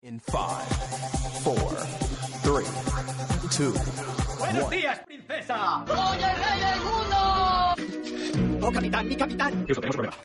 In five, four, three, two, ¡Buenos one. días, princesa! ¡Soy el rey del mundo! ¡Oh, capitán, mi capitán! Eso, tenemos problema.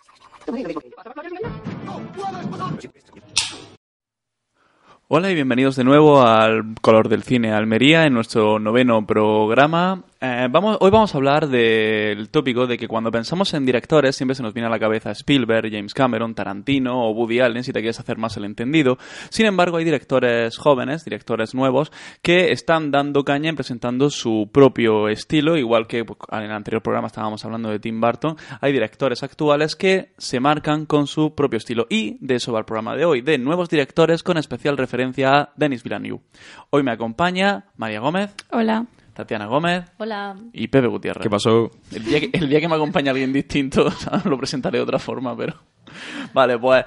Hola y bienvenidos de nuevo al Color del Cine Almería en nuestro noveno programa. Eh, hoy vamos a hablar del tópico de que cuando pensamos en directores siempre se nos viene a la cabeza Spielberg, James Cameron, Tarantino o Woody Allen si te quieres hacer más el entendido. Sin embargo, hay directores jóvenes, directores nuevos, que están dando caña en presentando su propio estilo, igual que pues, en el anterior programa estábamos hablando de Tim Burton. Hay directores actuales que se marcan con su propio estilo y de eso va el programa de hoy, de nuevos directores con especial referencia a Denis Villeneuve. Hoy me acompaña María Gómez, Hola. Tatiana Gómez Hola. y Pepe Gutiérrez. ¿Qué pasó? El día, que, el día que me acompañe alguien distinto, lo presentaré de otra forma, pero... Vale, pues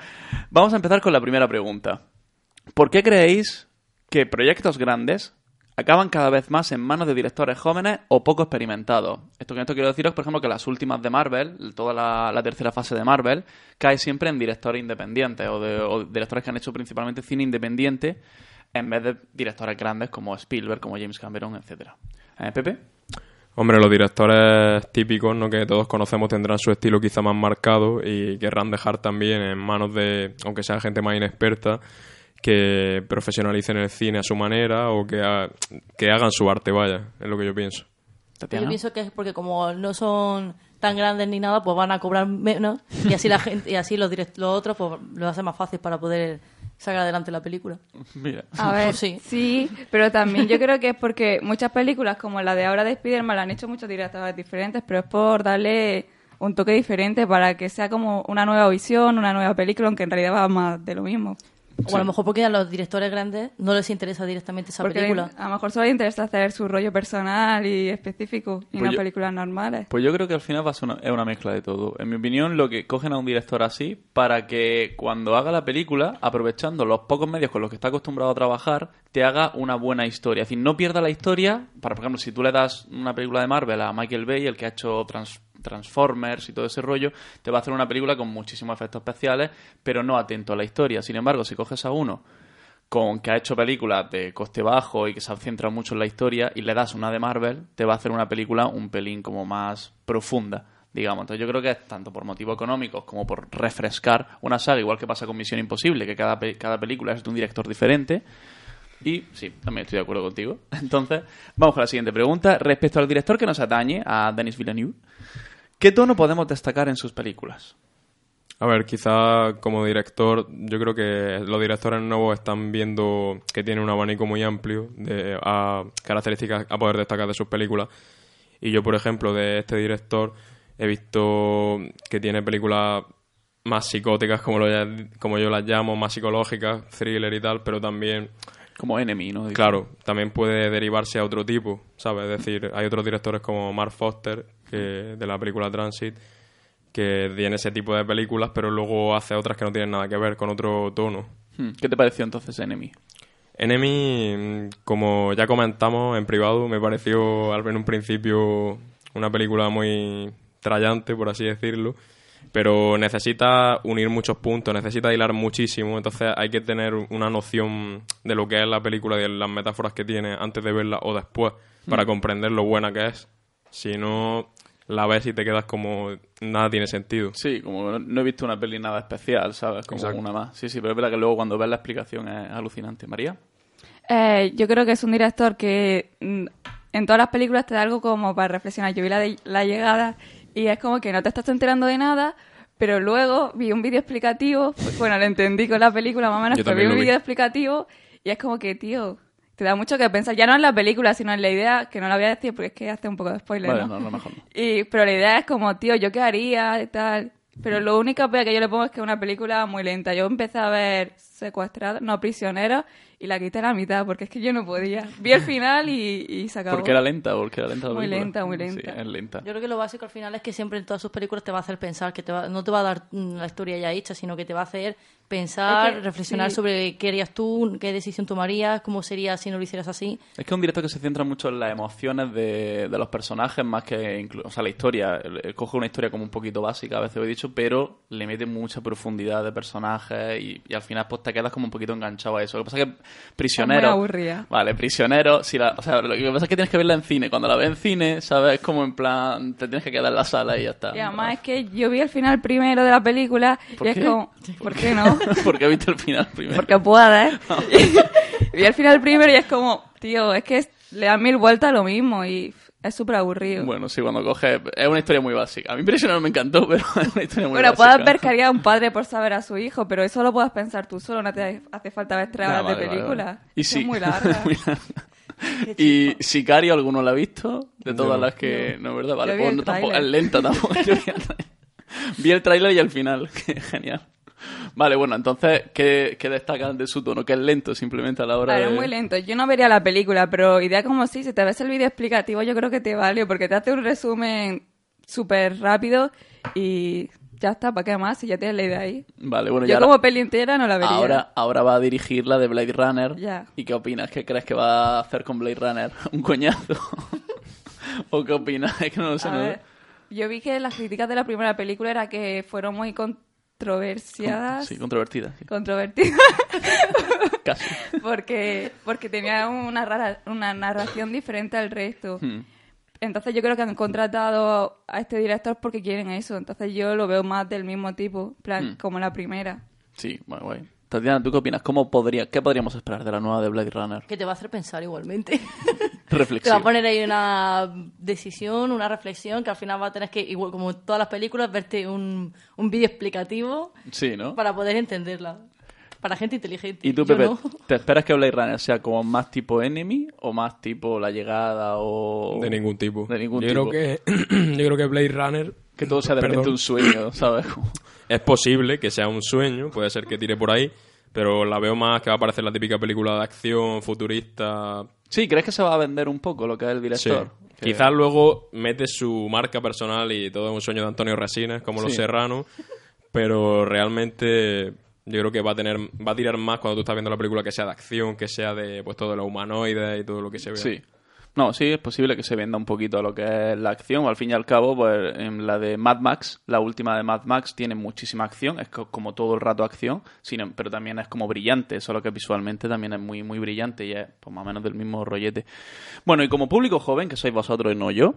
vamos a empezar con la primera pregunta. ¿Por qué creéis que proyectos grandes acaban cada vez más en manos de directores jóvenes o poco experimentados? Esto con esto quiero deciros, por ejemplo, que las últimas de Marvel, toda la, la tercera fase de Marvel, cae siempre en directores independientes o, de, o directores que han hecho principalmente cine independiente en vez de directores grandes como Spielberg, como James Cameron, etcétera. ¿Eh, Pepe? Hombre, los directores típicos, ¿no? que todos conocemos, tendrán su estilo quizá más marcado y querrán dejar también en manos de, aunque sea gente más inexperta, que profesionalicen el cine a su manera o que, ha- que hagan su arte, vaya, es lo que yo pienso. Tatiana. Yo pienso que es porque como no son tan grandes ni nada, pues van a cobrar menos y así la gente y así los direct- los otros pues lo hace más fácil para poder sacar adelante la película. Mira. A ver, sí. sí. pero también yo creo que es porque muchas películas, como la de ahora de Spider-Man, la han hecho muchos directores diferentes, pero es por darle un toque diferente para que sea como una nueva visión, una nueva película, aunque en realidad va más de lo mismo. O a lo mejor porque a los directores grandes no les interesa directamente esa Porque película. a lo mejor solo les interesa hacer su rollo personal y específico y Pues no yo- películas normales. Pues yo creo que al final va a ser una, es una mezcla de todo. En mi opinión, lo que cogen a un director así para que cuando haga la película, aprovechando los pocos medios con los que está acostumbrado a trabajar, te haga una buena historia. Es decir, no pierda la historia. Para, por ejemplo, si tú le das una película de Marvel a Michael Bay, el que ha hecho Trans- Transformers y todo ese rollo, te va a hacer una película con muchísimos efectos especiales, pero no atento a la historia. Sin embargo, si coges a uno con que ha hecho películas de coste bajo y que se ha centrado mucho en la historia y le das una de Marvel, te va a hacer una película un pelín como más profunda, digamos. Entonces yo creo que es tanto por motivos económicos como por refrescar una saga, igual que pasa con Misión Imposible, que cada, pe- cada película es de un director diferente. Y sí, también estoy de acuerdo contigo. Entonces, vamos con la siguiente pregunta. Respecto al director que nos atañe, a Denis Villeneuve, ¿qué tono podemos destacar en sus películas? A ver, quizá como director, yo creo que los directores nuevos están viendo que tiene un abanico muy amplio de a características a poder destacar de sus películas. Y yo, por ejemplo, de este director he visto que tiene películas más psicóticas, como, lo, como yo las llamo, más psicológicas, thriller y tal, pero también Como enemy, ¿no? Claro, también puede derivarse a otro tipo, ¿sabes? Es decir, hay otros directores como Mark Foster, que, de la película Transit, que tiene ese tipo de películas, pero luego hace otras que no tienen nada que ver con otro tono. Hmm, ¿Qué te pareció entonces Enemy? Enemy, mm, como ya comentamos en privado, me pareció al en un principio una película muy trallante, por así decirlo, pero necesita unir muchos puntos, necesita hilar muchísimo, entonces hay que tener una noción de lo que es la película y de las metáforas que tiene antes de verla o después, para comprender lo buena que es. Si no, la ves y te quedas como nada tiene sentido. Sí, como no, no he visto una peli nada especial, ¿sabes? Como Exacto. una más. Sí, sí, pero es verdad que luego cuando ves la explicación es alucinante. María. Eh, yo creo que es un director que mm, en todas las películas te da algo como para reflexionar. Yo vi la, de- la llegada y es como que no te estás enterando de nada, pero luego vi un vídeo explicativo, pues, bueno, lo entendí con la película más o menos, pero vi un vídeo explicativo y es como que, tío, te da mucho que pensar, ya no en la película, sino en la idea, que no la voy a decir porque es que hace un poco de spoiler, Vale, ¿no? no, no, mejor. Y, pero la idea es como, tío, ¿yo qué haría y tal? Pero lo único que yo le pongo es que es una película muy lenta. Yo empecé a ver secuestrados, no prisioneros, y la quité a la mitad, porque es que yo no podía. Vi el final y, y se acabó. Porque era lenta, porque era lenta la Muy lenta, muy lenta. Sí, es lenta. Yo creo que lo básico al final es que siempre en todas sus películas te va a hacer pensar, que te va- no te va a dar mm, la historia ya hecha, sino que te va a hacer pensar, Es que, reflexionar sí. sobre qué harías tú, qué decisión tomarías, cómo sería si no lo hicieras así. Es que es un director que se centra mucho en las emociones de, de los personajes más que inclu- o sea, la historia. Coge una historia como un poquito básica, a veces lo he dicho, pero le mete mucha profundidad de personajes y, y al final pues te quedas como un poquito enganchado a eso. Lo que pasa es que Prisionero... Está muy aburrida. Vale, Prisionero, si la, o sea, lo que pasa es que tienes que verla en cine. Cuando la ves en cine, ¿sabes? Es como en plan, te tienes que quedar en la sala y ya está. Y además es que yo vi el final primero de la película ¿Por y qué? es como, ¿por qué no? Porque viste el final primero. Porque puedes. vi el final primero y es como, tío, es que le dan mil vueltas a lo mismo y es súper aburrido. Bueno, Bueno, sí, cuando coge... Es una historia muy básica. A mí Prisionero me encantó, pero es una historia muy básica. puedes ver que haría un padre por saber a su hijo, pero eso lo puedes pensar tú solo, no te hace falta ver tres Ah, horas vale, de película. vale. Y Es sí, muy larga. muy larga. ¿Y Sicario alguno la ha visto? De todas no. las que... No, ¿verdad? Vale, pues no, tampoco, es lenta tampoco. Vi el tráiler. Y el final. Genial. Vale, bueno, entonces, ¿qué, qué destacan de su tono? Que es lento simplemente a la hora Claro, de... muy lento. Yo no vería la película, pero idea como si, si te ves el vídeo explicativo, yo creo que te vale, porque te hace un resumen súper rápido y ya está, ¿para qué más? Si ya tienes la idea ahí. Vale, bueno, Yo ahora, como peli entera no la vería. ahora, ahora va a dirigir la de Blade Runner. Ya. ¿Y qué opinas? ¿Qué crees que va a hacer con Blade Runner? ¿Un coñazo? ¿O qué opinas? Es que no lo sé. A no- ver, yo vi que las críticas de la primera película era que fueron muy controversiadas. Sí, controvertida. sí. Controvertidas. Casi. porque, porque tenía una, rara, una narración diferente al resto. Hmm. Entonces yo creo que han contratado a este director porque quieren eso. Entonces yo lo veo más del mismo tipo, plan, Hmm. como la primera. Sí, muy guay. Tatiana, ¿tú qué opinas? ¿Cómo podría, ¿Qué podríamos esperar de la nueva de Blade Runner? Que te va a hacer pensar igualmente. te va Reflexión. a poner ahí una decisión, una reflexión, que al final va a tener que, igual como en todas las películas, verte un, un vídeo explicativo Sí, ¿no? para poder entenderla. Para gente inteligente. ¿Y tú, Pepe, no. te esperas que Blade Runner sea como más tipo Enemy o más tipo La Llegada o... De ningún tipo. De ningún yo tipo. Creo que, yo creo que Blade Runner... Que todo sea de repente un sueño, ¿sabes? Es posible que sea un sueño, puede ser que tire por ahí, pero la veo más que va a parecer la típica película de acción futurista. Sí, ¿crees que se va a vender un poco lo que es el Sí. director? Que- Quizás luego mete su marca personal y todo es un sueño de Antonio Resines, como Los Sí. Serranos, pero realmente yo creo que va a tener va a tirar más cuando tú estás viendo la película que sea de acción, que sea de pues todo lo humanoide y todo lo que se ve. Sí. No, sí, es posible que se venda un poquito lo que es la acción. Al fin y al cabo, pues en la de Mad Max, la última de Mad Max, tiene muchísima acción. Es co- como todo el rato acción, sino- pero también es como brillante, solo que visualmente también es muy, muy brillante y es pues, más o menos del mismo rollete. Bueno, y como público joven, que sois vosotros y no yo,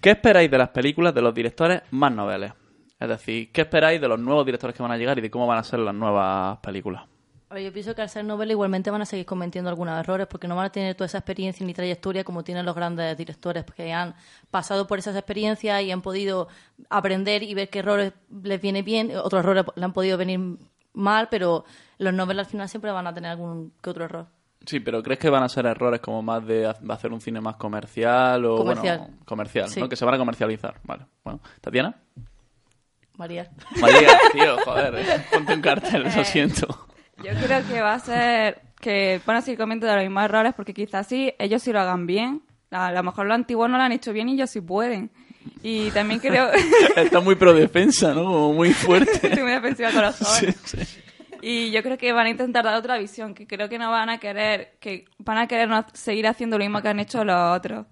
¿qué esperáis de las películas de los directores más noveles? Es decir, ¿qué esperáis de los nuevos directores que van a llegar y de cómo van a ser las nuevas películas? A ver, yo pienso que al ser novela igualmente van a seguir cometiendo algunos errores porque no van a tener toda esa experiencia ni trayectoria como tienen los grandes directores porque han pasado por esas experiencias y han podido aprender y ver qué errores les viene bien, otros errores le han podido venir mal, pero los novelas al final siempre van a tener algún que otro error. Sí, pero ¿crees que van a ser errores como más de ha- de hacer un cine más comercial o Comercial. bueno, comercial, Sí. ¿no? Que se van a comercializar, vale. Bueno, Tatiana. María. María, tío, joder, eh, ponte un cartel, lo siento. Yo creo que va a ser que van a seguir comiendo de los mismos errores porque quizás sí, ellos sí lo hagan bien. A lo mejor los antiguos no lo han hecho bien y ellos sí pueden. Y también creo... Está muy pro defensa, ¿no? Como muy fuerte. Estoy muy defensiva con los Sí, jóvenes. sí. Y yo creo que van a intentar dar otra visión, que creo que no van a querer, que van a querer no seguir haciendo lo mismo que han hecho los otros.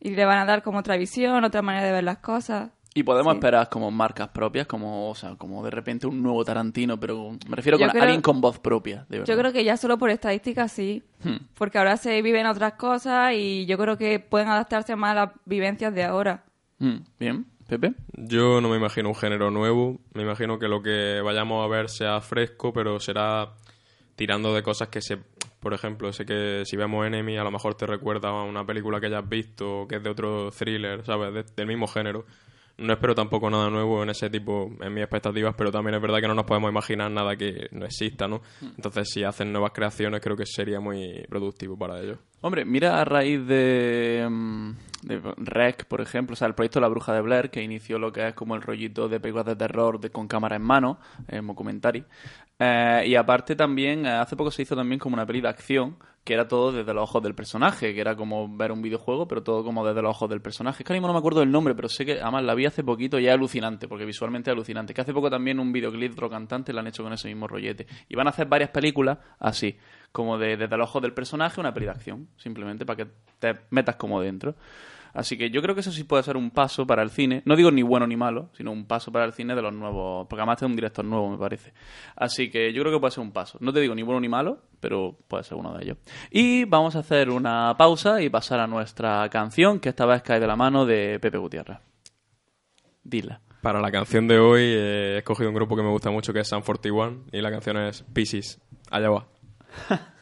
Y le van a dar como otra visión, otra manera de ver las cosas. Y podemos Sí. esperar como marcas propias, como, o sea, como de repente un nuevo Tarantino, pero me refiero creo- alguien con voz propia, de verdad. Yo creo que ya solo por estadística sí, Hmm. porque ahora se viven otras cosas y yo creo que pueden adaptarse más a las vivencias de ahora. Mm, Bien, Pepe. Yo no me imagino un género nuevo, me imagino que lo que vayamos a ver sea fresco, pero será tirando de cosas que se... Por ejemplo, sé que si vemos Enemy a lo mejor te recuerda a una película que hayas visto, o que es de otro thriller, ¿sabes? De- del mismo género. No espero tampoco nada nuevo en ese tipo, en mis expectativas, pero también es verdad que no nos podemos imaginar nada que no exista, ¿no? Entonces, si hacen nuevas creaciones, creo que sería muy productivo para ellos. Hombre, mira a raíz de, mm, de Rec, por ejemplo, o sea, el proyecto La Bruja de Blair, que inició lo que es como el rollito de películas de terror de, con cámara en mano, en documentary. Eh, y aparte también, eh, hace poco se hizo también como una peli de acción, que era todo desde los ojos del personaje, que era como ver un videojuego, pero todo como desde los ojos del personaje. Es que ahora mismo no me acuerdo del nombre, pero sé que además la vi hace poquito y es alucinante, porque visualmente es alucinante. Que hace poco también un videoclip de otro cantante lo han hecho con ese mismo rollete. Y van a hacer varias películas así, como de, desde los ojos del personaje, una peli de acción, simplemente para que te metas como dentro. Así que yo creo que eso sí puede ser un paso para el cine. No digo ni bueno ni malo, sino un paso para el cine de los nuevos. Porque además este es un director nuevo, me parece. Así que yo creo que puede ser un paso. No te digo ni bueno ni malo, pero puede ser uno de ellos. Y vamos a hacer una pausa y pasar a nuestra canción, que esta vez cae de la mano de Pepe Gutiérrez. Dila. Para la canción de hoy eh, he escogido un grupo que me gusta mucho que es Sun 41 y la canción es Pieces. Allá va.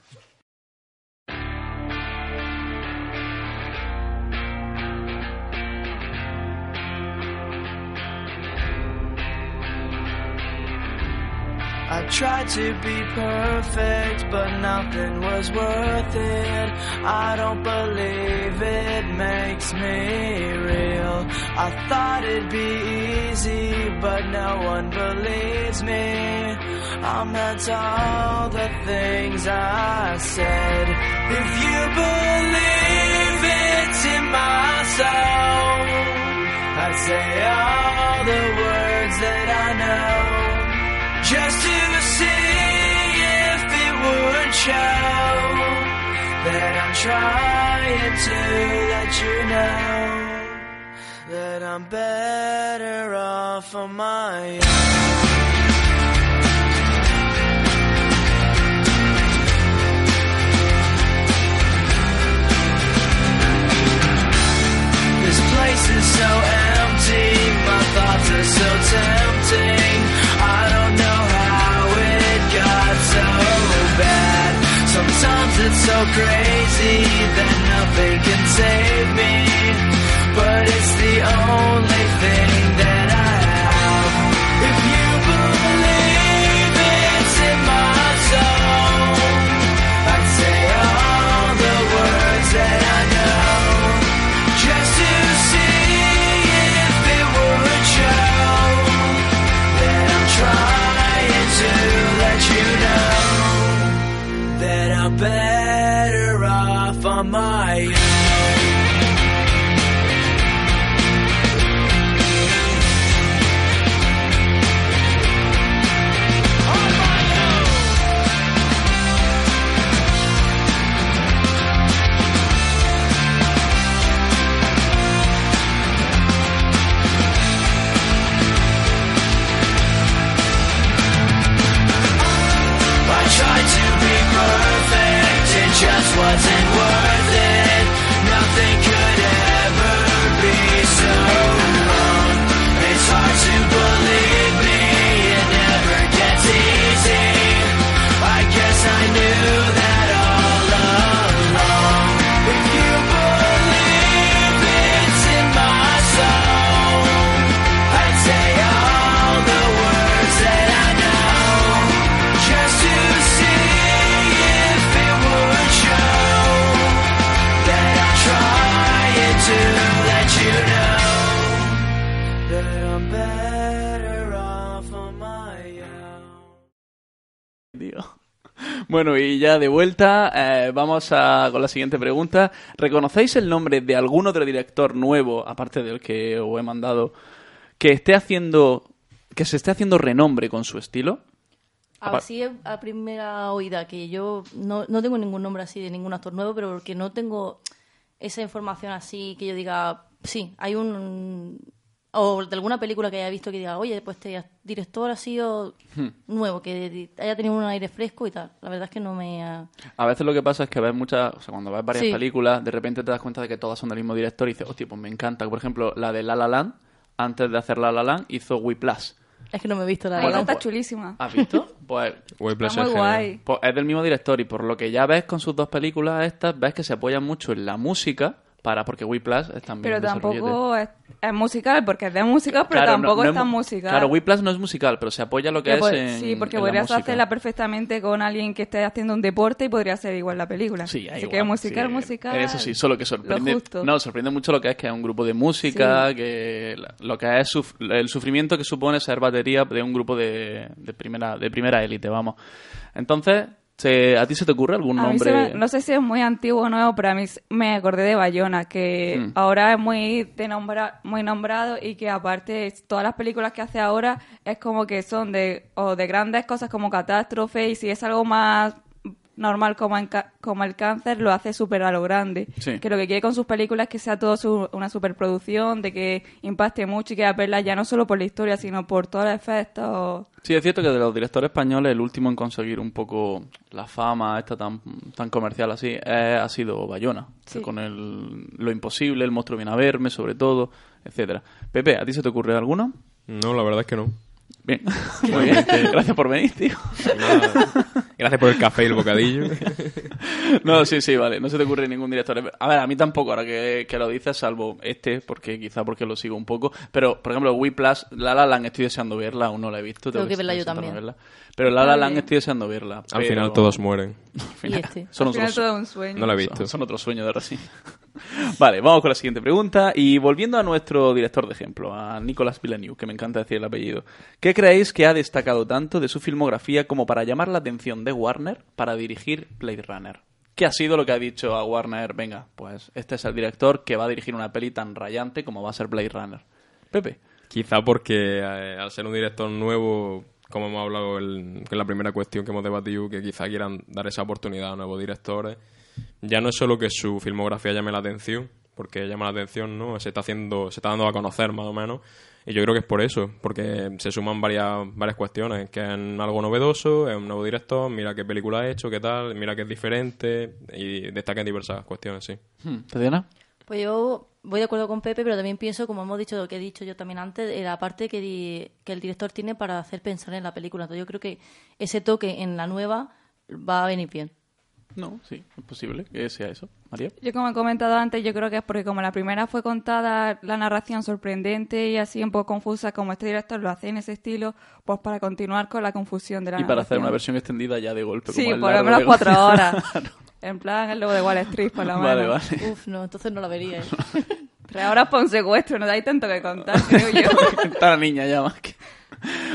tried to be perfect, but nothing was worth it. I don't believe it makes me real. I thought it'd be easy, but no one believes me. I'm meant all the things I said. If you believe it's in my soul, I'd say all the words that I know just to it would show that I'm trying to let you know that I'm better off on my own. This place is so empty, my thoughts are so tempting. So crazy that nothing can save me. But it's the only thing Bueno, y ya de vuelta, eh, vamos a, con la siguiente pregunta. ¿Reconocéis el nombre de algún otro director nuevo, aparte del que os he mandado, que esté haciendo, que se esté haciendo renombre con su estilo? Así a primera oída, que yo no, no tengo ningún nombre así de ningún actor nuevo, pero porque no tengo esa información así que yo diga, sí, hay un... O de alguna película que haya visto que diga, oye, pues este director ha sido Hmm. nuevo, que haya tenido un aire fresco y tal. La verdad es que no me ha... A veces lo que pasa es que ves muchas, o sea, cuando ves varias Sí. películas, de repente te das cuenta de que todas son del mismo director y dices, hostia, pues me encanta. Por ejemplo, la de La La Land, antes de hacer La La Land, hizo Whiplash. Es que no me he visto la Ahí Bueno, está pues- chulísima. ¿Has visto? Pues Está muy guay. Pues es del mismo director y por lo que ya ves con sus dos películas estas, ves que se apoyan mucho en la música para porque Whiplash es también Pero de tampoco es, es musical, porque es de música, pero Claro, tampoco no es tan mu- musical. Claro, Whiplash no es musical, pero se apoya lo que Que es po- en sí, porque en podrías hacerla perfectamente con alguien que esté haciendo un deporte y podría ser igual la película. Sí, Así igual, que musical, sí. musical. Eso sí, solo que sorprende. No, sorprende mucho lo que es que es un grupo de música, que lo que es suf- el sufrimiento que supone ser batería de un grupo de, de primera de primera élite, vamos. Entonces, ¿se- ¿a ti se te ocurre algún A nombre? me- no sé si es muy antiguo o nuevo, pero a mí me acordé de Bayona, que Hmm. ahora es muy, de nombra- muy nombrado y que aparte todas las películas que hace ahora es como que son de, o de grandes cosas como catástrofe y si es algo más normal como, como el cáncer, lo hace súper a lo grande. Sí. Que lo que quiere con sus películas es que sea todo su- una superproducción, de que impacte mucho y que verlas ya no solo por la historia, sino por todos los efectos. Sí, es cierto que de los directores españoles el último en conseguir un poco la fama esta tan, tan comercial así eh, ha sido Bayona. Sí. Con el, Lo Imposible, El Monstruo Viene a Verme, sobre todo, etcétera. Pepe, ¿a ti se te ocurre alguno? No, la verdad es que no. Bien, muy bien. Gracias por venir, tío. Gracias por el café y el bocadillo. No, sí, sí, vale. No se te ocurre ningún director. A ver, a mí tampoco, ahora que, que lo dices, salvo este, porque quizá porque lo sigo un poco. Pero, por ejemplo, Whiplash, La La Land estoy deseando verla, aún no la he visto. Tengo que verla yo también. verla. Pero La La Land estoy deseando verla. Al pero- final todos mueren. al final Y este. Son Al final otros, todo un sueño. No la he visto. son, son otro sueño de ahora sí. Vale, vamos con la siguiente pregunta. Y volviendo a nuestro director de ejemplo, a Nicolas Villeneuve, que me encanta decir el apellido. ¿Qué creéis que ha destacado tanto de su filmografía como para llamar la atención de Warner para dirigir Blade Runner? ¿Qué ha sido lo que ha dicho a Warner? Venga, pues este es el director que va a dirigir una peli tan rayante como va a ser Blade Runner. Pepe. Quizá porque eh, al ser un director nuevo, como hemos hablado en la primera cuestión que hemos debatido, que quizá quieran dar esa oportunidad a nuevos directores, ya no es solo que su filmografía llame la atención, porque llama la atención, ¿no? Se está haciendo, se está dando a conocer más o menos, y yo creo que es por eso, porque se suman varias, varias cuestiones, que es algo novedoso, es un nuevo director, mira qué película ha hecho, qué tal, mira que es diferente, y destaca en diversas cuestiones, sí. Hmm, ¿Tatiana? Pues yo voy de acuerdo con Pepe, pero también pienso, como hemos dicho, lo que he dicho yo también antes, de la parte que, di- que el director tiene para hacer pensar en la película. Entonces yo creo que ese toque en la nueva va a venir bien. No, sí, es posible que sea eso. María. Yo como he comentado antes, yo creo que es porque como la primera fue contada la narración sorprendente y así un poco confusa, como este director lo hace en ese estilo, pues para continuar con la confusión de la Y para hacer una versión extendida ya de golpe. Sí, como por lo menos cuatro horas. En plan, el logo de Wall Street, por lo menos. Vale, vale. Uf, no, entonces no la vería. ¿eh? Tres horas por un secuestro, no hay tanto que contar, creo yo. Está la niña ya más que...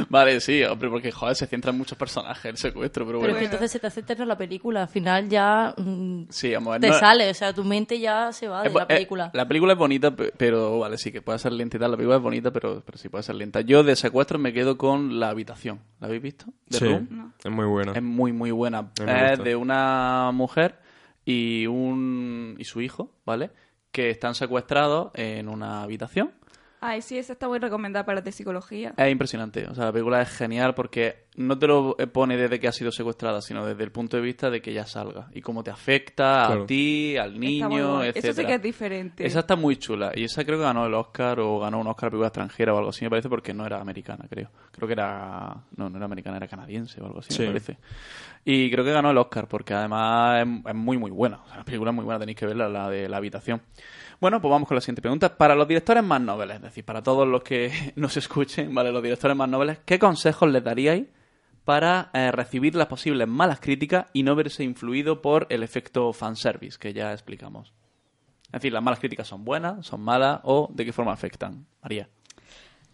Vale, sí, hombre, porque joder, se centra en muchos personajes el secuestro, pero Pero bueno. que entonces se te hace eterno la película. Al final ya mm, Sí, vamos, te no- sale, o sea, tu mente ya se va de es la eh, película. la película es bonita, pe- pero vale, sí, que puede ser lenta y tal. La película es bonita, pero, pero sí puede ser lenta. Yo de secuestro me quedo con La Habitación. ¿La habéis visto? The Sí, Room. es muy buena. Es muy, muy buena. Es de una mujer y, un, y su hijo, ¿vale? Que están secuestrados en una habitación. Ay, sí, esa está muy recomendada para de psicología. Es impresionante. O sea, la película es genial porque no te lo pone desde que ha sido secuestrada, sino desde el punto de vista de que ya salga. Y cómo te afecta Claro. a ti, al niño, etcétera. Eso sí que es diferente. Esa está muy chula. Y esa creo que ganó el Oscar o ganó un Oscar a película extranjera o algo así, me parece, porque no era americana, creo. Creo que era... No, no era americana, era canadiense o algo así, Sí. me parece. Y creo que ganó el Oscar porque además es, es muy, muy buena. O sea, la película es muy buena, tenéis que verla, la de La Habitación. Bueno, pues vamos con la siguiente pregunta. Para los directores más nobles, es decir, para todos los que nos escuchen, ¿vale? Los directores más nobles, ¿qué consejos les daríais para eh, recibir las posibles malas críticas y no verse influido por el efecto fanservice que ya explicamos? Es decir, las malas críticas son buenas, son malas o de qué forma afectan. María.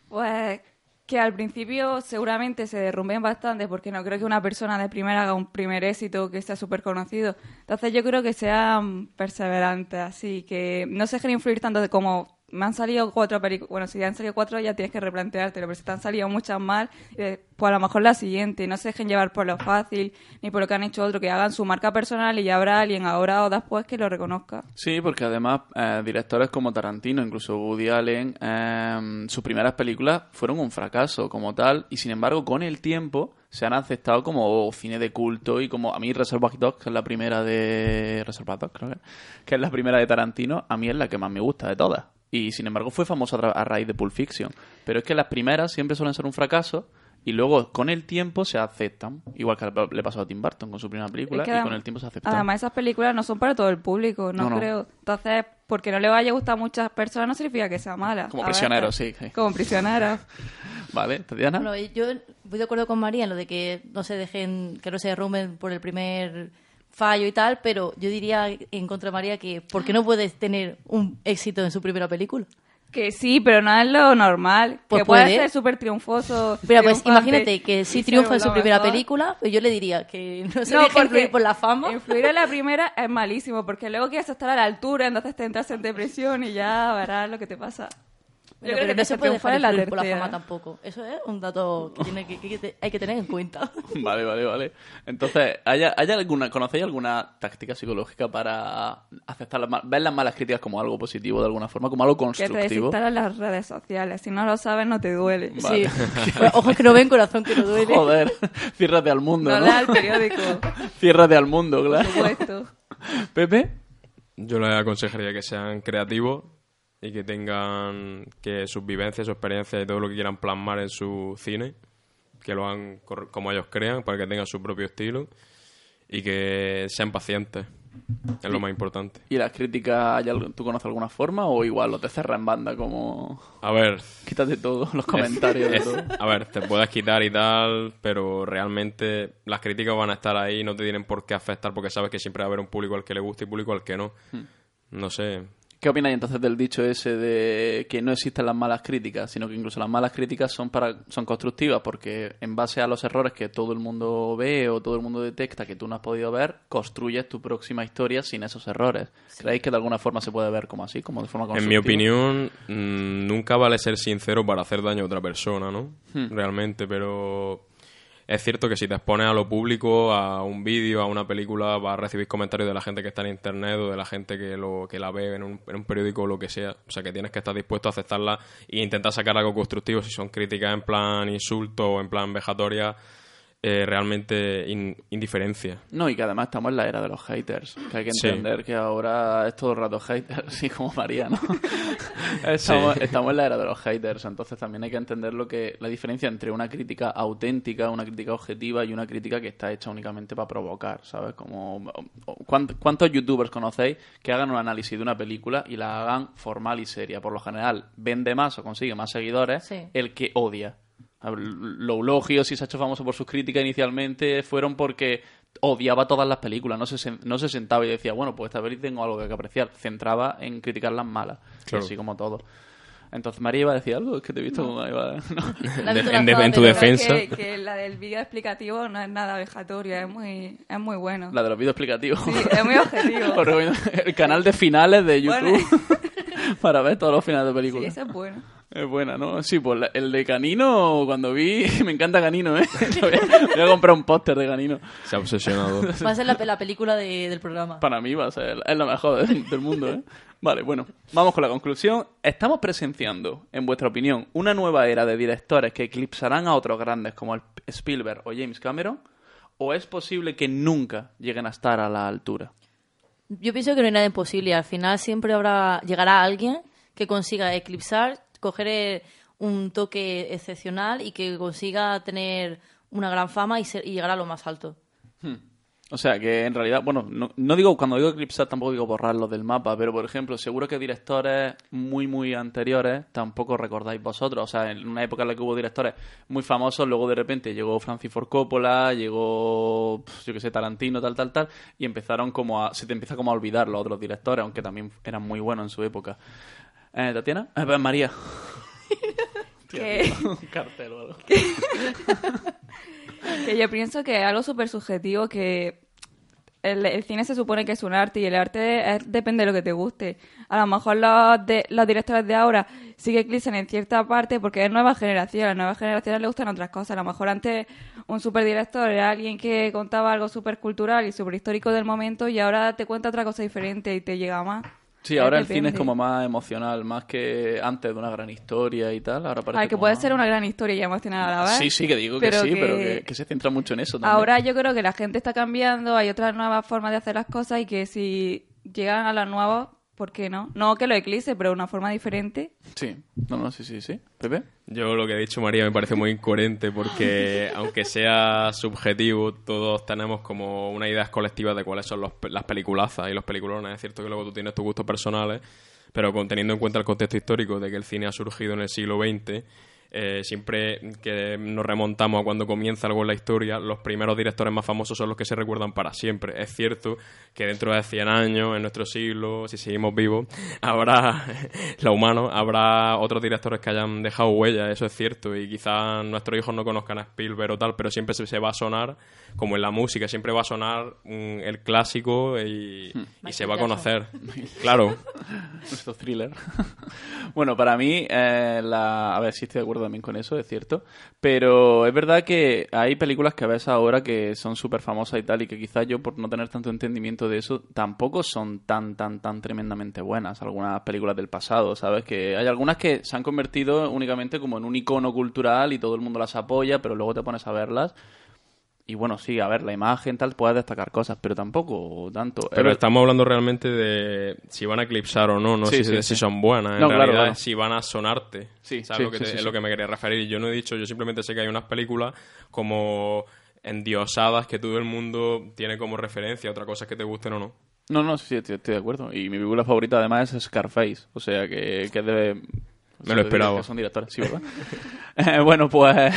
Pues que al principio seguramente se derrumben bastante porque no creo que una persona de primera haga un primer éxito que sea súper conocido. Entonces yo creo que sean perseverantes, así que no se dejen influir tanto de como me han salido cuatro películas, bueno, si ya han salido cuatro ya tienes que replanteártelo, pero si te han salido muchas mal, eh, pues a lo mejor la siguiente, no se dejen llevar por lo fácil ni por lo que han hecho otro, que hagan su marca personal y ya habrá alguien ahora o después que lo reconozca. Sí, porque además eh, directores como Tarantino, incluso Woody Allen, eh, sus primeras películas fueron un fracaso como tal y sin embargo con el tiempo se han aceptado como cine de culto y como a mí Reservoir Dogs, que es la primera de Reservoir Dogs, creo que, que es la primera de Tarantino, a mí es la que más me gusta de todas. Y sin embargo fue famosa a, raíz de Pulp Fiction. Pero es que las primeras siempre suelen ser un fracaso y luego con el tiempo se aceptan. Igual que le pasó a Tim Burton con su primera película Es que y con el tiempo se aceptan. Además, esas películas no son para todo el público, no, No, no. creo. Entonces, porque no le vaya a gustar a muchas personas no significa que sea mala. Como prisioneros, sí, sí. Como prisioneros. Vale, Tatiana. Bueno, yo voy de acuerdo con María en lo de que no se dejen, que no se derrumben por el primer fallo y tal, pero yo diría en contra de María que ¿por qué no puedes tener un éxito en su primera película? Que sí, pero no es lo normal. Pues que puede puede. ser súper triunfoso. Pero pues imagínate que si triunfa en su primera mejor. película, pues yo le diría que no se No, deje influir por la fama. Influir en la primera es malísimo, porque luego quieres estar a la altura, entonces te entras en depresión y ya verás lo que te pasa. Yo creo que no se puede dejar en la por la fama tampoco. Eso es un dato que, tiene que, que- que hay que tener en cuenta. Vale, vale, vale. Entonces, ¿hay, hay alguna, ¿conocéis alguna táctica psicológica para aceptar las ver las malas críticas como algo positivo de alguna forma, como algo Que te constructivo? las redes sociales. Si no lo sabes, no te duele. Vale. Sí. Bueno, ojos que no ven, corazón que no duele. Joder, ciérrate al mundo, No ¿no? el periódico, Ciérrate al mundo, por claro. supuesto. Pepe, Yo les aconsejaría que sean creativos y que tengan que sus vivencias, sus experiencias y todo lo que quieran plasmar en su cine, que lo hagan como ellos crean, para que tengan su propio estilo y que sean pacientes. Es lo más importante. ¿y las críticas, tú conoces alguna forma o igual lo te cerra en banda como... A ver, Quítate todo, los comentarios es- todo. a ver, te puedes quitar y tal, pero realmente las críticas van a estar ahí, no te tienen por qué afectar porque sabes que siempre va a haber un público al que le gusta y público al que no. No sé. ¿Qué opináis entonces del dicho ese de que no existen las malas críticas, sino que incluso las malas críticas son para son constructivas porque en base a los errores que todo el mundo ve o todo el mundo detecta que tú no has podido ver, construyes tu próxima historia sin esos errores? ¿Creéis que de alguna forma se puede ver como así, como de forma En constructiva? mi opinión, mm, nunca vale ser sincero para hacer daño a otra persona, ¿no? Realmente, pero es cierto que si te expones a lo público, a un vídeo, a una película, vas a recibir comentarios de la gente que está en internet o de la gente que lo que la ve en un, en un periódico o lo que sea. O sea, que tienes que estar dispuesto a aceptarla e intentar sacar algo constructivo. Si son críticas en plan insulto o en plan vejatoria, eh, realmente in- indiferencia. No, y que además estamos en la era de los haters. Que hay que Sí. entender que ahora es todo el rato haters, así como María, ¿no? estamos, estamos en la era de los haters, entonces también hay que entender lo que la diferencia entre una crítica auténtica, una crítica objetiva y una crítica que está hecha únicamente para provocar, ¿sabes? Como ¿cuánt- ¿cuántos youtubers conocéis que hagan un análisis de una película y la hagan formal y seria? Por lo general vende más o consigue más seguidores Sí. el que odia. Loulogio, si se ha hecho famoso por sus críticas inicialmente, fueron porque odiaba todas las películas. No se, sen- no se sentaba y decía, bueno, pues esta peli tengo algo que apreciar. Centraba en criticar las malas, Claro. así como todo. Entonces, María iba a decir algo, es que te he visto como iba a- no. De- en, de- en tu defensa. Que, que la del vídeo explicativo no es nada vejatoria, es muy, es muy bueno. La de los vídeos explicativos. Sí, es muy objetivo. El canal de finales de YouTube Bueno. para ver todos los finales de Sí, películas. ese es bueno. Es buena, ¿no? Sí, pues la- el de Canino, cuando vi, me encanta Canino, ¿eh? voy, a, voy a comprar un póster de Canino. Se ha obsesionado. Va a ser la, la película de- del programa. Para mí va a ser, es lo mejor de- del mundo, ¿eh? Vale, bueno, vamos con la conclusión. ¿Estamos presenciando, en vuestra opinión, una nueva era de directores que eclipsarán a otros grandes como el Spielberg o James Cameron? ¿O es posible que nunca lleguen a estar a la altura? Yo pienso que no hay nada imposible. Al final siempre habrá llegará alguien que consiga eclipsar, coger un toque excepcional y que consiga tener una gran fama y, ser- y llegar a lo más alto. O sea, que en realidad, bueno, no, digo, cuando digo eclipsar tampoco digo borrarlos del mapa, pero por ejemplo, seguro que directores muy, muy anteriores tampoco recordáis vosotros. O sea, en una época en la que hubo directores muy famosos, luego de repente llegó Francis Ford Coppola, llegó, yo que sé, Tarantino, tal, tal, tal, y empezaron como a, se te empieza como a olvidar los otros directores, aunque también eran muy buenos en su época. Eh, ¿Tatiana? Eh, pues, María. Que, Un cartel o algo. que yo pienso que es algo súper subjetivo que el, el cine se supone que es un arte y el arte es- depende de lo que te guste. A lo mejor los, de, los directores de ahora sí que eclipsan en cierta parte porque es nueva generación. A las nuevas generaciones les gustan otras cosas. A lo mejor antes un superdirector era alguien que contaba algo súper cultural y súper histórico del momento y ahora te cuenta otra cosa diferente y te llega más. Sí, ahora el cine es como más emocional, más que antes de una gran historia y tal. Ahora parece que puede más- ser una gran historia y emocional a la vez. Sí, sí, que digo que sí, que- pero que, que se centra mucho en eso también. Ahora yo creo que la gente está cambiando, hay otras nuevas formas de hacer las cosas y que si llegan a las nuevas ¿por qué no? No que lo eclipse, pero de una forma diferente. Sí, no, no, sí, sí, sí. ¿Pepe? Yo lo que ha dicho María me parece muy incoherente porque aunque sea subjetivo, todos tenemos como una idea colectiva de cuáles son los las peliculazas y los peliculones. Es cierto que luego tú tienes tus gustos personales, pero con, teniendo en cuenta el contexto histórico de que el cine ha surgido en el siglo XX, eh, siempre que nos remontamos a cuando comienza algo en la historia, los primeros directores más famosos son los que se recuerdan para siempre. Es cierto que dentro de 100 años, en nuestro siglo, si seguimos vivos, habrá, lo humano, habrá otros directores que hayan dejado huella, eso es cierto, y quizás nuestros hijos no conozcan a Spielberg o tal, pero siempre se va a sonar, como en la música, siempre va a sonar mm, el clásico y, y se va a conocer. Claro. Nuestro thriller. bueno, para mí, eh, la... a ver si estoy de acuerdo también con eso, es cierto. Pero es verdad que hay películas que ves ahora que son súper famosas y tal, y que quizás yo, por no tener tanto entendimiento de eso, tampoco son tan, tan, tan tremendamente buenas. Algunas películas del pasado, ¿sabes? Que hay algunas que se han convertido únicamente como en un icono cultural y todo el mundo las apoya, pero luego te pones a verlas. Y bueno, sí, a ver, la imagen tal, puedes destacar cosas, pero tampoco tanto. Pero estamos hablando realmente de si van a eclipsar o no, no Sí, si, sí, si sí. son buenas. En No, claro, realidad claro. si van a sonarte. Sí, ¿Sabes sí, lo que te- es lo que me quería referir. Yo no he dicho, yo simplemente sé que hay unas películas como endiosadas que todo el mundo tiene como referencia. Otra cosa es que te gusten o no. No, no, sí, estoy, estoy de acuerdo. Y mi película favorita además es Scarface. O sea, que, que es de... Me lo esperaba. Son directores, sí, ¿verdad? Eh, bueno, pues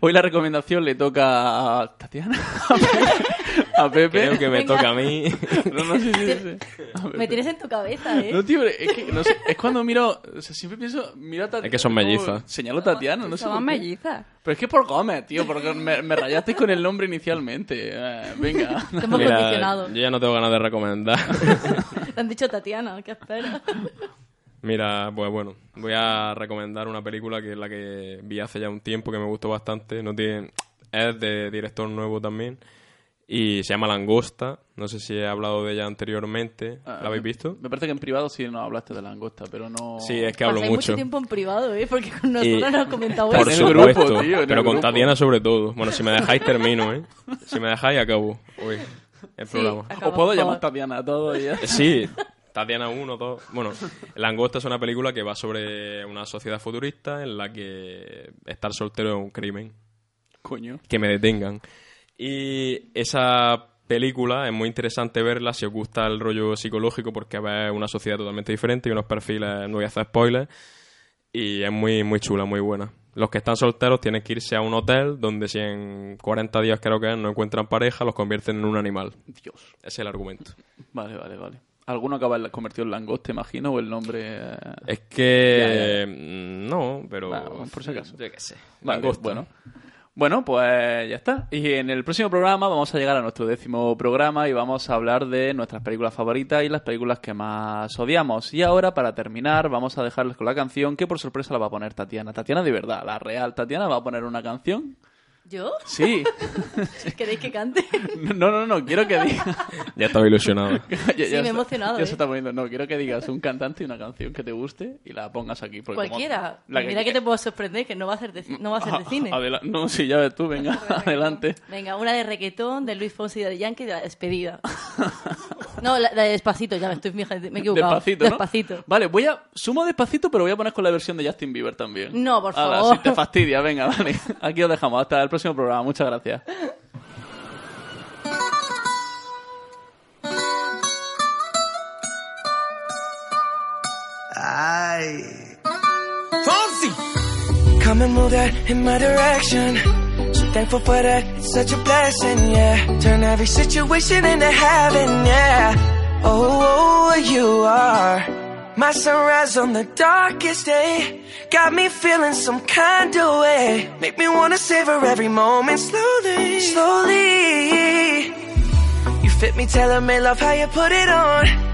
hoy la recomendación le toca a Tatiana, a Pepe. Creo que me Venga. toca a mí. No, no, sí, sí, sí. A Me tienes en tu cabeza, ¿eh? No, tío, es que no sé, es cuando miro, o sea, siempre pienso, miro a Tatiana. Es que son mellizas. Señalo a Tatiana, no sé. Qué. mellizas. Pero es que por Gómez, tío, porque me, me rayasteis con el nombre inicialmente. Eh, venga. Te hemos Mira, condicionado. yo ya no tengo ganas de recomendar. Te han dicho Tatiana, ¿qué esperas? Mira, pues bueno, voy a recomendar una película que es la que vi hace ya un tiempo que me gustó bastante. No tiene, es de director nuevo también y se llama Langosta. No sé si he hablado de ella anteriormente. ¿La habéis visto? Me parece que en privado sí nos hablaste de langosta, pero no... Sí, es que hablo Pasáis mucho. tiempo en privado, ¿eh? Porque con nosotros Y- no has comentado Por eso. grupo, supuesto, tío, pero con grupo. Tatiana sobre todo. Bueno, si me dejáis termino, ¿eh? Si me dejáis acabo. Uy, el Sí, programa. acaba, ¿O puedo llamar. Tatiana a todo ya? Sí, Tatiana 1, 2. Bueno, Langosta es una película que va sobre una sociedad futurista en la que estar soltero es un crimen. Coño. Que me detengan. Y esa película es muy interesante verla si os gusta el rollo psicológico porque ves una sociedad totalmente diferente y unos perfiles, no voy a hacer spoilers. Y es muy, muy chula, muy buena. Los que están solteros tienen que irse a un hotel donde si en 40 días creo que es, no encuentran pareja, los convierten en un animal. Dios. Ese es el argumento. Vale, vale, vale. ¿Alguno acaba convertido en langosta, imagino, o el nombre...? eh, Es que... Ya, ya. mm, No, pero... Bueno, por si acaso. Yo qué sé. Langosta. bueno. Bueno, pues ya está. Y en el próximo programa vamos a llegar a nuestro décimo programa y vamos a hablar de nuestras películas favoritas y las películas que más odiamos. Y ahora, para terminar, vamos a dejarles con la canción que por sorpresa la va a poner Tatiana. Tatiana de verdad, la real. Tatiana va a poner una canción. ¿Yo? Sí. ¿Queréis que cante? No, no, no, quiero que digas... Ya estaba ilusionado. Ya- Sí, me he emocionado, Ya ¿eh? se está poniendo. No, quiero que digas un cantante y una canción que te guste y la pongas aquí. como- Cualquiera. la Mira que te puedo sorprender, que no va a ser de, no va a ser de cine. Adela- No, sí, ya ves tú, venga, adelante. Venga, una de reggaetón, de Luis Fonsi y de Yankee, de la despedida. No, la, la de Despacito, ya me estoy me he equivocado. Despacito, ¿no? Despacito. Vale, voy a... Sumo despacito, pero voy a poner con la versión de Justin Bieber también. No, por favor. si te fastidia, venga, vale. Aquí os dejamos. Hasta el próximo programa. Muchas gracias. Ay. Come and move that in my direction. So thankful for that, it's such a blessing, yeah. Turn every situation into heaven, yeah. Oh, oh, oh you are my sunrise on the darkest day. Got me feeling some kind of way. Make me wanna savor every moment slowly, slowly. You fit me, tailor made love how you put it on.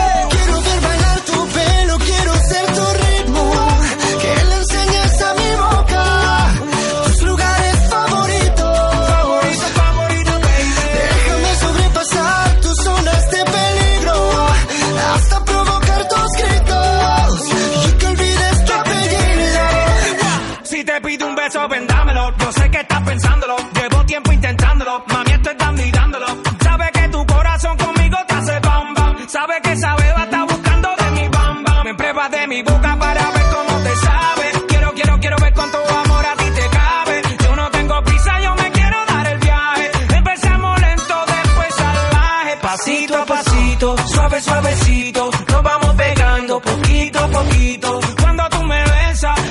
suavecito. Nos vamos pegando poquito a poquito. Cuando tú me besas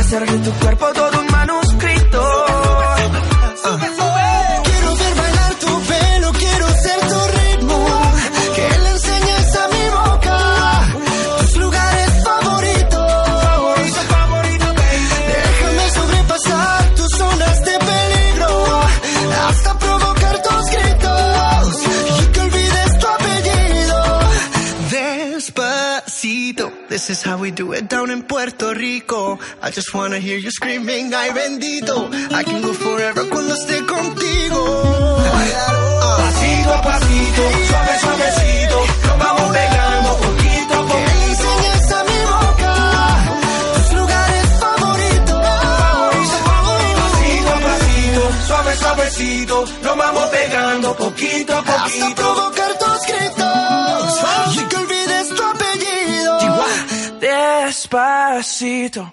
Hacer de tu cuerpo todo is how we do it down in Puerto Rico. I just wanna hear you screaming, ay bendito. I can go forever cuando esté contigo. Pasito a pasito, suave, suavecito. Nos vamos pegando poquito a poquito. enseñes a mi boca tus lugares favoritos. Pasito a pasito, suave, suavecito. Nos vamos pegando poquito a Hasta poquito. provocar tus gritos. Despacito.